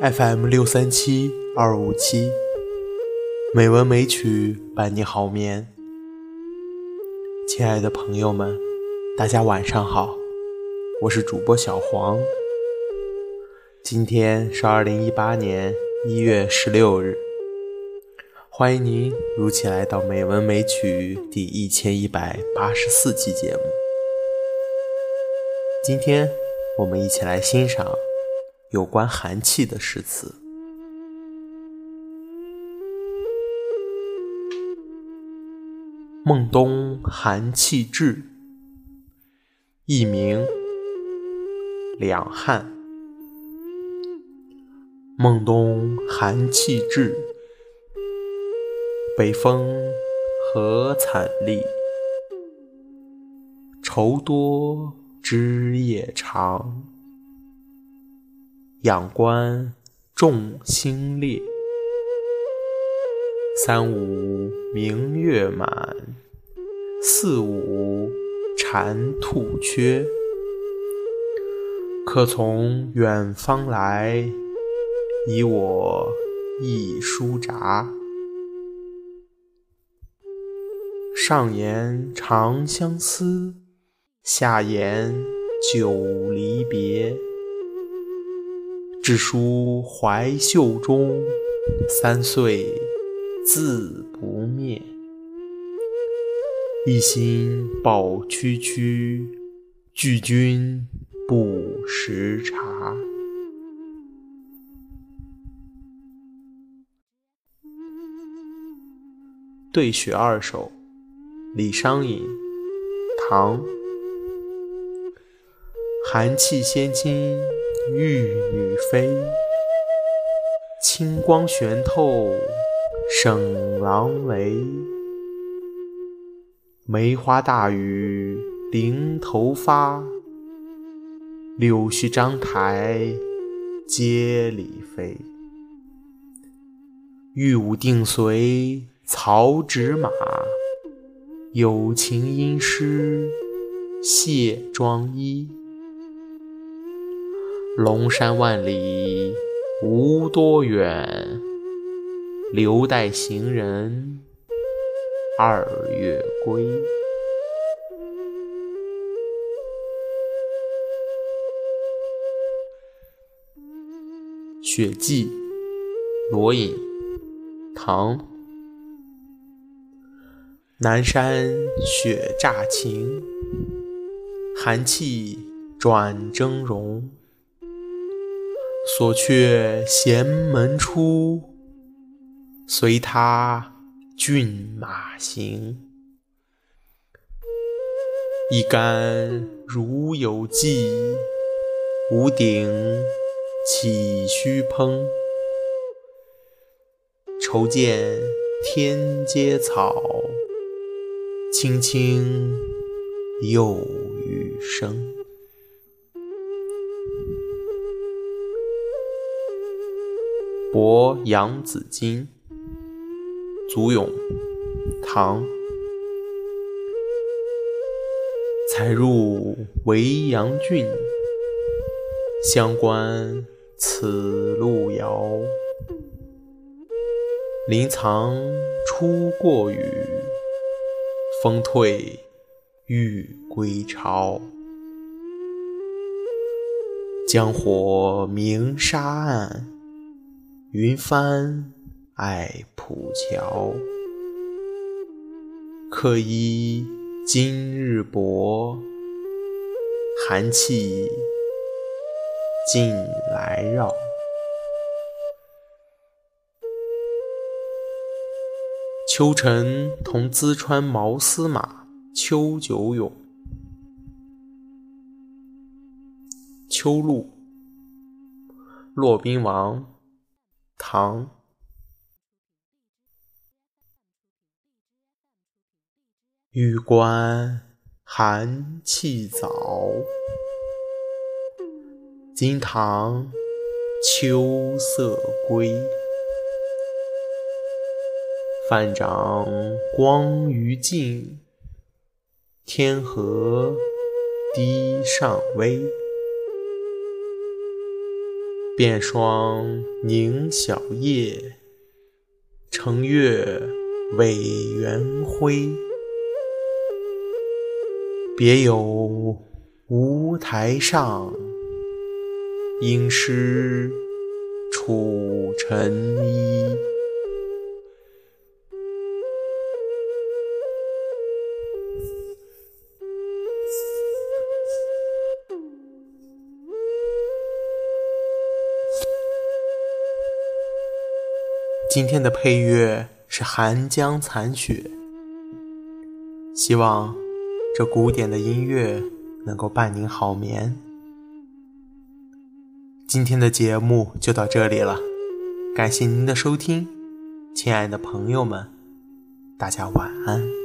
FM 六三七二五七，美文美曲伴你好眠。亲爱的朋友们，大家晚上好，我是主播小黄。今天是二零一八年一月十六日，欢迎您如期来到《美文美曲》第一千一百八十四期节目。今天我们一起来欣赏。有关寒气的诗词。孟冬寒气至，一名两汉。孟冬寒气至，北风何惨厉？愁多枝叶长。仰观众星列，三五明月满，四五蟾兔缺。客从远方来，遗我一书札。上言长相思，下言久离别。只书怀袖中，三岁字不灭。一心抱区区，拒君不识茶。对雪二首，李商隐，唐。寒气先侵玉女飞，清光悬透沈郎眉。梅花大雨临头发，柳絮张台阶里飞。玉舞定随曹植马，有情因诗谢庄衣。龙山万里无多远，留待行人二月归。雪霁，罗隐，唐。南山雪乍晴，寒气转峥嵘。锁却闲门出，随他骏马行。一竿如有寄，无顶岂须烹？愁见天阶草，青青又雨声。《博洋子金》祖咏，唐。才入维阳郡，相关此路遥。林藏初过雨，风退欲归巢。江火明沙岸。云帆爱浦桥，客依今日薄，寒气近来绕。秋晨同淄川毛司马，秋九咏。秋露，骆宾王。唐，玉关寒气早，金堂秋色归。泛长光于镜，天河低上微。遍霜凝晓叶，乘月委圆辉。别有梧台上，应是楚尘衣。今天的配乐是《寒江残雪》，希望这古典的音乐能够伴您好眠。今天的节目就到这里了，感谢您的收听，亲爱的朋友们，大家晚安。